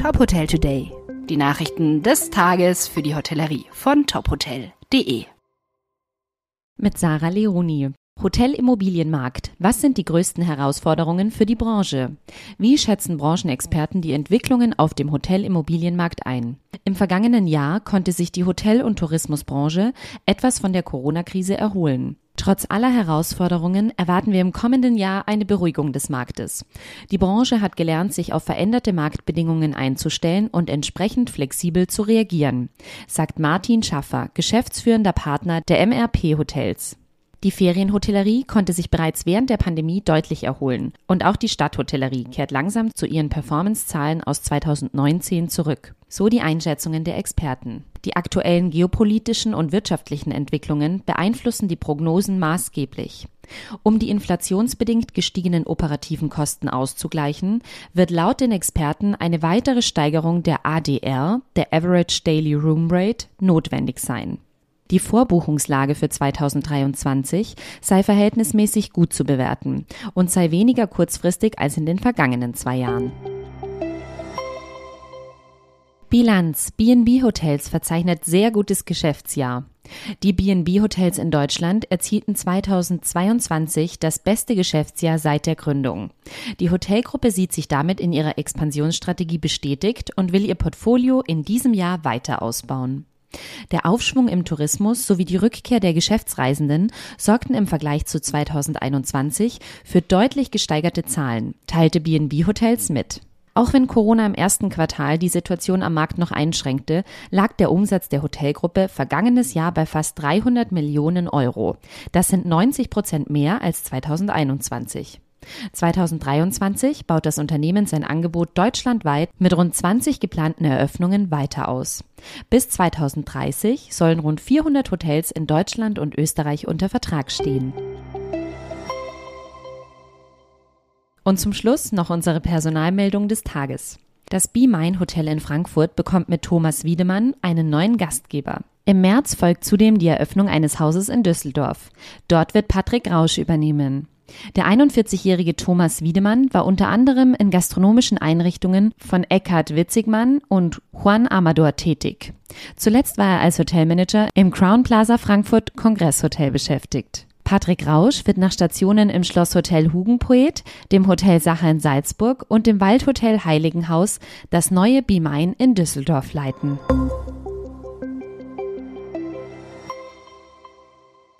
Top Hotel Today. Die Nachrichten des Tages für die Hotellerie von tophotel.de. Mit Sarah Leoni. Hotelimmobilienmarkt. Was sind die größten Herausforderungen für die Branche? Wie schätzen Branchenexperten die Entwicklungen auf dem Hotelimmobilienmarkt ein? Im vergangenen Jahr konnte sich die Hotel- und Tourismusbranche etwas von der Corona-Krise erholen. Trotz aller Herausforderungen erwarten wir im kommenden Jahr eine Beruhigung des Marktes. Die Branche hat gelernt, sich auf veränderte Marktbedingungen einzustellen und entsprechend flexibel zu reagieren, sagt Martin Schaffer, geschäftsführender Partner der MRP Hotels. Die Ferienhotellerie konnte sich bereits während der Pandemie deutlich erholen und auch die Stadthotellerie kehrt langsam zu ihren Performancezahlen aus 2019 zurück. So die Einschätzungen der Experten. Die aktuellen geopolitischen und wirtschaftlichen Entwicklungen beeinflussen die Prognosen maßgeblich. Um die inflationsbedingt gestiegenen operativen Kosten auszugleichen, wird laut den Experten eine weitere Steigerung der ADR, der Average Daily Room Rate, notwendig sein. Die Vorbuchungslage für 2023 sei verhältnismäßig gut zu bewerten und sei weniger kurzfristig als in den vergangenen zwei Jahren. Bilanz. B&B Hotels verzeichnet sehr gutes Geschäftsjahr. Die B&B Hotels in Deutschland erzielten 2022 das beste Geschäftsjahr seit der Gründung. Die Hotelgruppe sieht sich damit in ihrer Expansionsstrategie bestätigt und will ihr Portfolio in diesem Jahr weiter ausbauen. Der Aufschwung im Tourismus sowie die Rückkehr der Geschäftsreisenden sorgten im Vergleich zu 2021 für deutlich gesteigerte Zahlen, teilte B&B Hotels mit. Auch wenn Corona im ersten Quartal die Situation am Markt noch einschränkte, lag der Umsatz der Hotelgruppe vergangenes Jahr bei fast 300 Millionen Euro. Das sind 90 Prozent mehr als 2021. 2023 baut das Unternehmen sein Angebot deutschlandweit mit rund 20 geplanten Eröffnungen weiter aus. Bis 2030 sollen rund 400 Hotels in Deutschland und Österreich unter Vertrag stehen. Und zum Schluss noch unsere Personalmeldung des Tages. Das Be Mine Hotel in Frankfurt bekommt mit Thomas Wiedemann einen neuen Gastgeber. Im März folgt zudem die Eröffnung eines Hauses in Düsseldorf. Dort wird Patrick Rausch übernehmen. Der 41-jährige Thomas Wiedemann war unter anderem in gastronomischen Einrichtungen von Eckhard Witzigmann und Juan Amador tätig. Zuletzt war er als Hotelmanager im Crown Plaza Frankfurt Kongresshotel beschäftigt. Patrick Rausch wird nach Stationen im Schlosshotel Hugenpoet, dem Hotel Sacher in Salzburg und dem Waldhotel Heiligenhaus das neue Be Mine in Düsseldorf leiten.